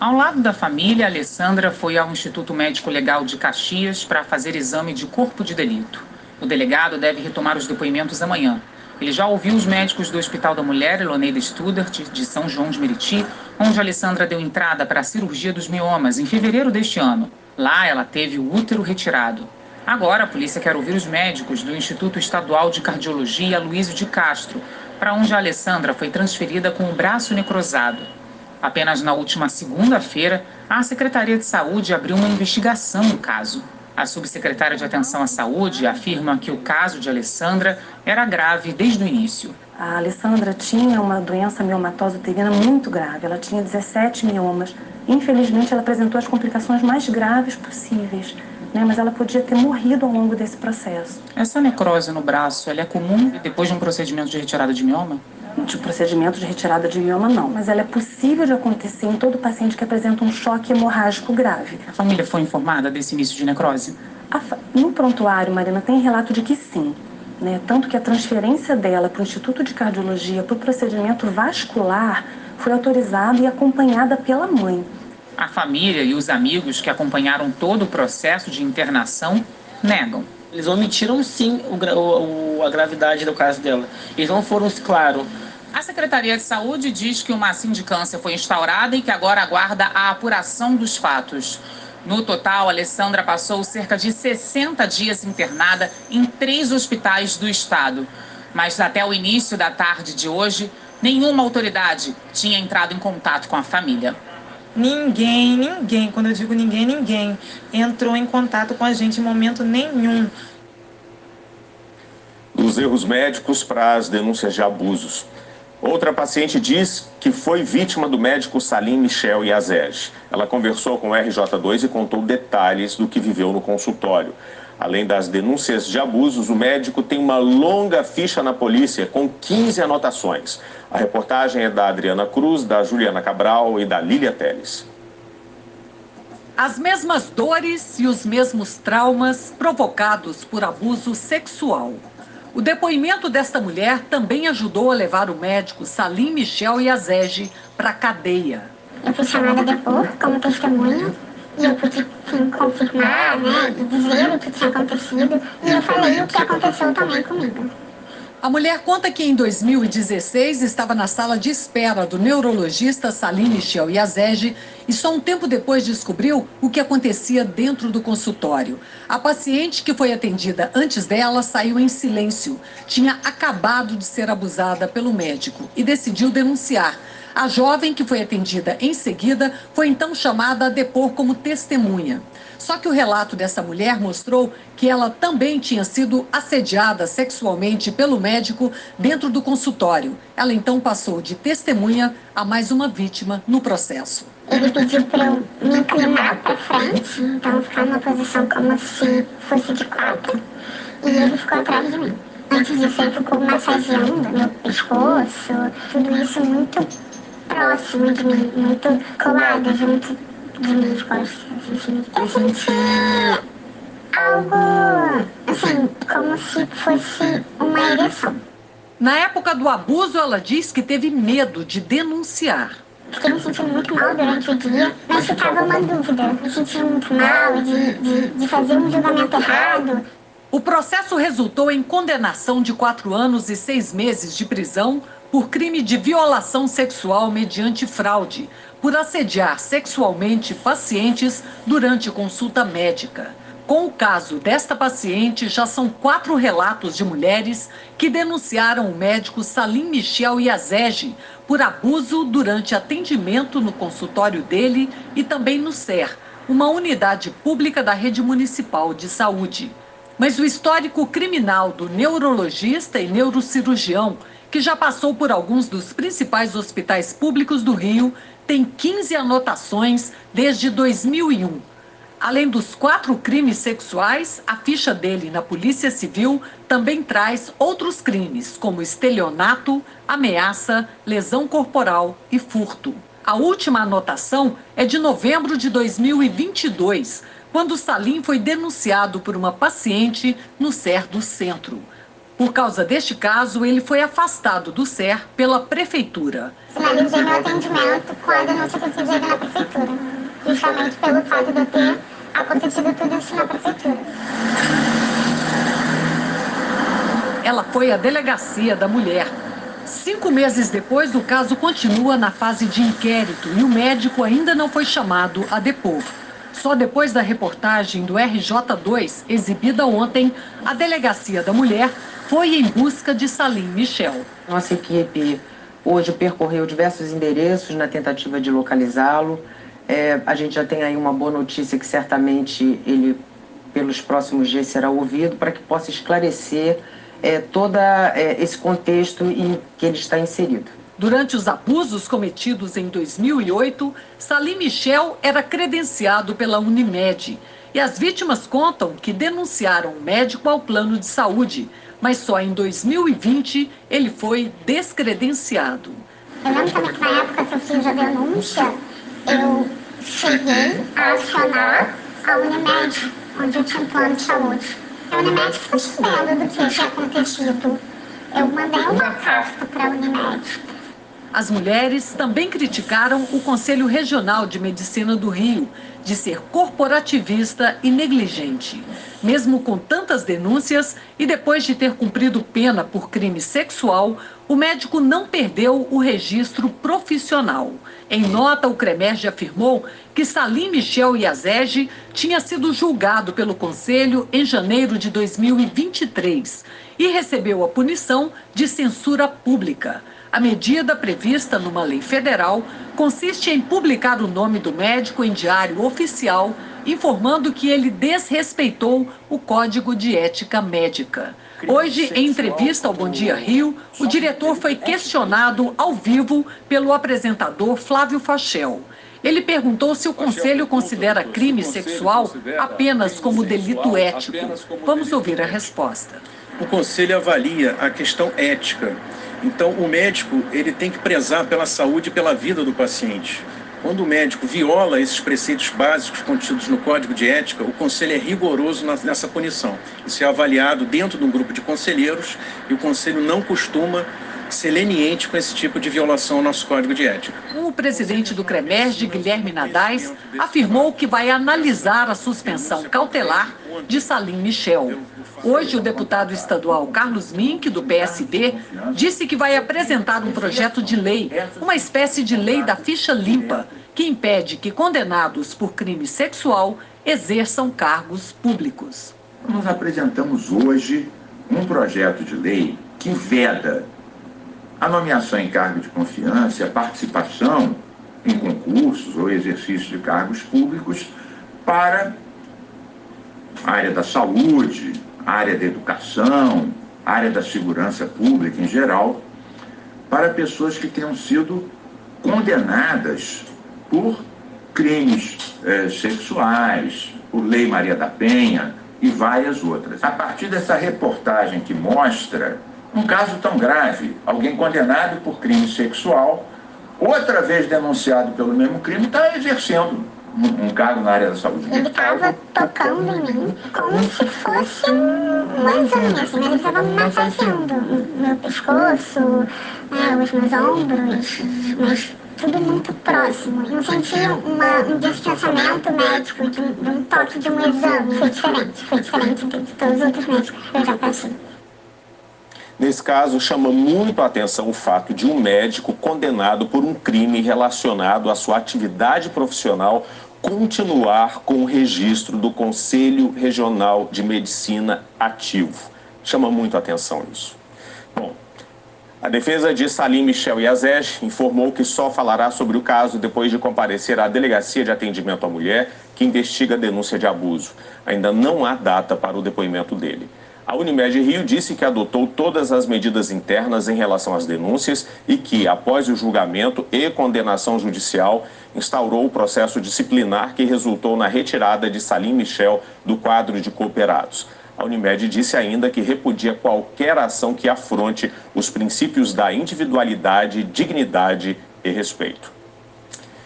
Ao lado da família, Alessandra foi ao Instituto Médico Legal de Caxias para fazer exame de corpo de delito. O delegado deve retomar os depoimentos amanhã. Ele já ouviu os médicos do Hospital da Mulher, Eloneida Studart, de São João de Meriti, onde Alessandra deu entrada para a cirurgia dos miomas em fevereiro deste ano. Lá, ela teve o útero retirado. Agora, a polícia quer ouvir os médicos do Instituto Estadual de Cardiologia Luísio de Castro, para onde a Alessandra foi transferida com o braço necrosado. Apenas na última segunda-feira, a Secretaria de Saúde abriu uma investigação no caso. A subsecretária de Atenção à Saúde afirma que o caso de Alessandra era grave desde o início. A Alessandra tinha uma doença miomatosa uterina muito grave. Ela tinha 17 miomas. Infelizmente, ela apresentou as complicações mais graves possíveis né? mas ela podia ter morrido ao longo desse processo. Essa necrose no braço, ela é comum depois de um procedimento de retirada de mioma? De procedimento de retirada de mioma, não. Mas ela é possível de acontecer em todo paciente que apresenta um choque hemorrágico grave. A família foi informada desse início de necrose? Fa... No prontuário, Marina, tem relato de que sim. Né? Tanto que a transferência dela para o Instituto de Cardiologia para o procedimento vascular foi autorizada e acompanhada pela mãe. A família e os amigos que acompanharam todo o processo de internação negam. Eles omitiram sim o, o, a gravidade do caso dela. Eles não foram claro. A Secretaria de Saúde diz que uma sindicância foi instaurada e que agora aguarda a apuração dos fatos. No total, Alessandra passou cerca de 60 dias internada em três hospitais do estado. Mas até o início da tarde de hoje, nenhuma autoridade tinha entrado em contato com a família. Ninguém, ninguém, quando eu digo ninguém, ninguém entrou em contato com a gente em momento nenhum. Dos erros médicos para as denúncias de abusos. Outra paciente diz que foi vítima do médico Salim Michel Yazeg. Ela conversou com o RJ2 e contou detalhes do que viveu no consultório. Além das denúncias de abusos, o médico tem uma longa ficha na polícia com 15 anotações. A reportagem é da Adriana Cruz, da Juliana Cabral e da Lília Teles. As mesmas dores e os mesmos traumas provocados por abuso sexual. O depoimento desta mulher também ajudou a levar o médico Salim Michel Yazege para a cadeia. Eu fui chamada a depor como testemunha e eu pude sim, confirmar, né, e dizer o que tinha acontecido, e eu falei o que aconteceu também comigo. A mulher conta que em 2016 estava na sala de espera do neurologista Salim Michel Yazege e só um tempo depois descobriu o que acontecia dentro do consultório. A paciente que foi atendida antes dela saiu em silêncio. Tinha acabado de ser abusada pelo médico e decidiu denunciar. A jovem que foi atendida em seguida foi então chamada a depor como testemunha. Só que o relato dessa mulher mostrou que ela também tinha sido assediada sexualmente pelo médico dentro do consultório. Ela então passou de testemunha a mais uma vítima no processo. Ele pediu para eu me inclinar para frente, então ficar numa posição como se fosse de quatro. E ele ficou atrás de mim. Antes disso, ele ficou massageando meu pescoço, tudo isso muito próximo de mim, muito colado junto de mim, de costas. Assim. Eu senti algo, assim, como se fosse uma ereção. Na época do abuso, ela diz que teve medo de denunciar. Fiquei me sentindo muito mal durante o dia, mas ficava uma dúvida. Me sentia muito mal de, de, de fazer um julgamento errado. O processo resultou em condenação de quatro anos e seis meses de prisão por crime de violação sexual mediante fraude, por assediar sexualmente pacientes durante consulta médica. Com o caso desta paciente, já são quatro relatos de mulheres que denunciaram o médico Salim Michel Yazege por abuso durante atendimento no consultório dele e também no SER, uma unidade pública da rede municipal de saúde. Mas o histórico criminal do neurologista e neurocirurgião que já passou por alguns dos principais hospitais públicos do Rio, tem 15 anotações desde 2001. Além dos quatro crimes sexuais, a ficha dele na Polícia Civil também traz outros crimes, como estelionato, ameaça, lesão corporal e furto. A última anotação é de novembro de 2022, quando Salim foi denunciado por uma paciente no SER do Centro. Por causa deste caso, ele foi afastado do SER pela prefeitura. Finalizei meu atendimento com a denúncia que eu fiz na prefeitura. justamente pelo fato de eu ter acontecido tudo isso na prefeitura. Ela foi à delegacia da mulher. Cinco meses depois, o caso continua na fase de inquérito e o médico ainda não foi chamado a depor. Só depois da reportagem do RJ2, exibida ontem, a delegacia da mulher foi em busca de Salim Michel. Nossa equipe hoje percorreu diversos endereços na tentativa de localizá-lo. É, a gente já tem aí uma boa notícia que certamente ele, pelos próximos dias, será ouvido para que possa esclarecer é, todo é, esse contexto em que ele está inserido. Durante os abusos cometidos em 2008, Salim Michel era credenciado pela Unimed. E as vítimas contam que denunciaram o médico ao plano de saúde, mas só em 2020 ele foi descredenciado. Eu lembro que na época que eu fiz a denúncia, eu cheguei a acionar a Unimed, onde eu tinha um plano de saúde. A Unimed ficou sabendo do que tinha acontecido. Eu mandei uma carta para a Unimed as mulheres também criticaram o Conselho Regional de Medicina do Rio de ser corporativista e negligente. Mesmo com tantas denúncias e depois de ter cumprido pena por crime sexual, o médico não perdeu o registro profissional. Em nota, o Cremerge afirmou que Salim Michel Iazege tinha sido julgado pelo Conselho em janeiro de 2023 e recebeu a punição de censura pública. A medida prevista numa lei federal consiste em publicar o nome do médico em diário oficial, informando que ele desrespeitou o Código de Ética Médica. Hoje, em entrevista ao Bom Dia Rio, o diretor foi questionado ao vivo pelo apresentador Flávio Fachel. Ele perguntou se o Conselho considera crime sexual apenas como delito ético. Vamos ouvir a resposta. O Conselho avalia a questão ética então, o médico ele tem que prezar pela saúde e pela vida do paciente. Quando o médico viola esses preceitos básicos contidos no Código de Ética, o conselho é rigoroso nessa punição. Isso é avaliado dentro de um grupo de conselheiros e o conselho não costuma ser leniente com esse tipo de violação ao nosso Código de Ética. O presidente do CREMERG, Guilherme Nadais, afirmou que vai analisar a suspensão cautelar de Salim Michel. Hoje, o deputado estadual Carlos Mink, do PSD, disse que vai apresentar um projeto de lei, uma espécie de lei da ficha limpa, que impede que condenados por crime sexual exerçam cargos públicos. Nós apresentamos hoje um projeto de lei que veda a nomeação em cargo de confiança, a participação em concursos ou exercício de cargos públicos para a área da saúde, a área da educação, a área da segurança pública em geral, para pessoas que tenham sido condenadas por crimes eh, sexuais, por Lei Maria da Penha e várias outras. A partir dessa reportagem que mostra um caso tão grave, alguém condenado por crime sexual, outra vez denunciado pelo mesmo crime, está exercendo um, um, cargo na área da saúde. Ele estava tocando em mim como se fosse um exame, assim, né? ele estava massageando meu pescoço, né, os meus ombros, mas tudo muito próximo. Não sentia uma, um distanciamento médico de, de um toque de um exame. Foi diferente, foi diferente de todos os outros médicos que eu já passei. Nesse caso, chama muito a atenção o fato de um médico condenado por um crime relacionado à sua atividade profissional continuar com o registro do Conselho Regional de Medicina ativo. Chama muito a atenção isso. Bom, a defesa de Salim Michel Yazej informou que só falará sobre o caso depois de comparecer à Delegacia de Atendimento à Mulher, que investiga a denúncia de abuso. Ainda não há data para o depoimento dele. A Unimed Rio disse que adotou todas as medidas internas em relação às denúncias e que, após o julgamento e condenação judicial, instaurou o processo disciplinar que resultou na retirada de Salim Michel do quadro de cooperados. A Unimed disse ainda que repudia qualquer ação que afronte os princípios da individualidade, dignidade e respeito.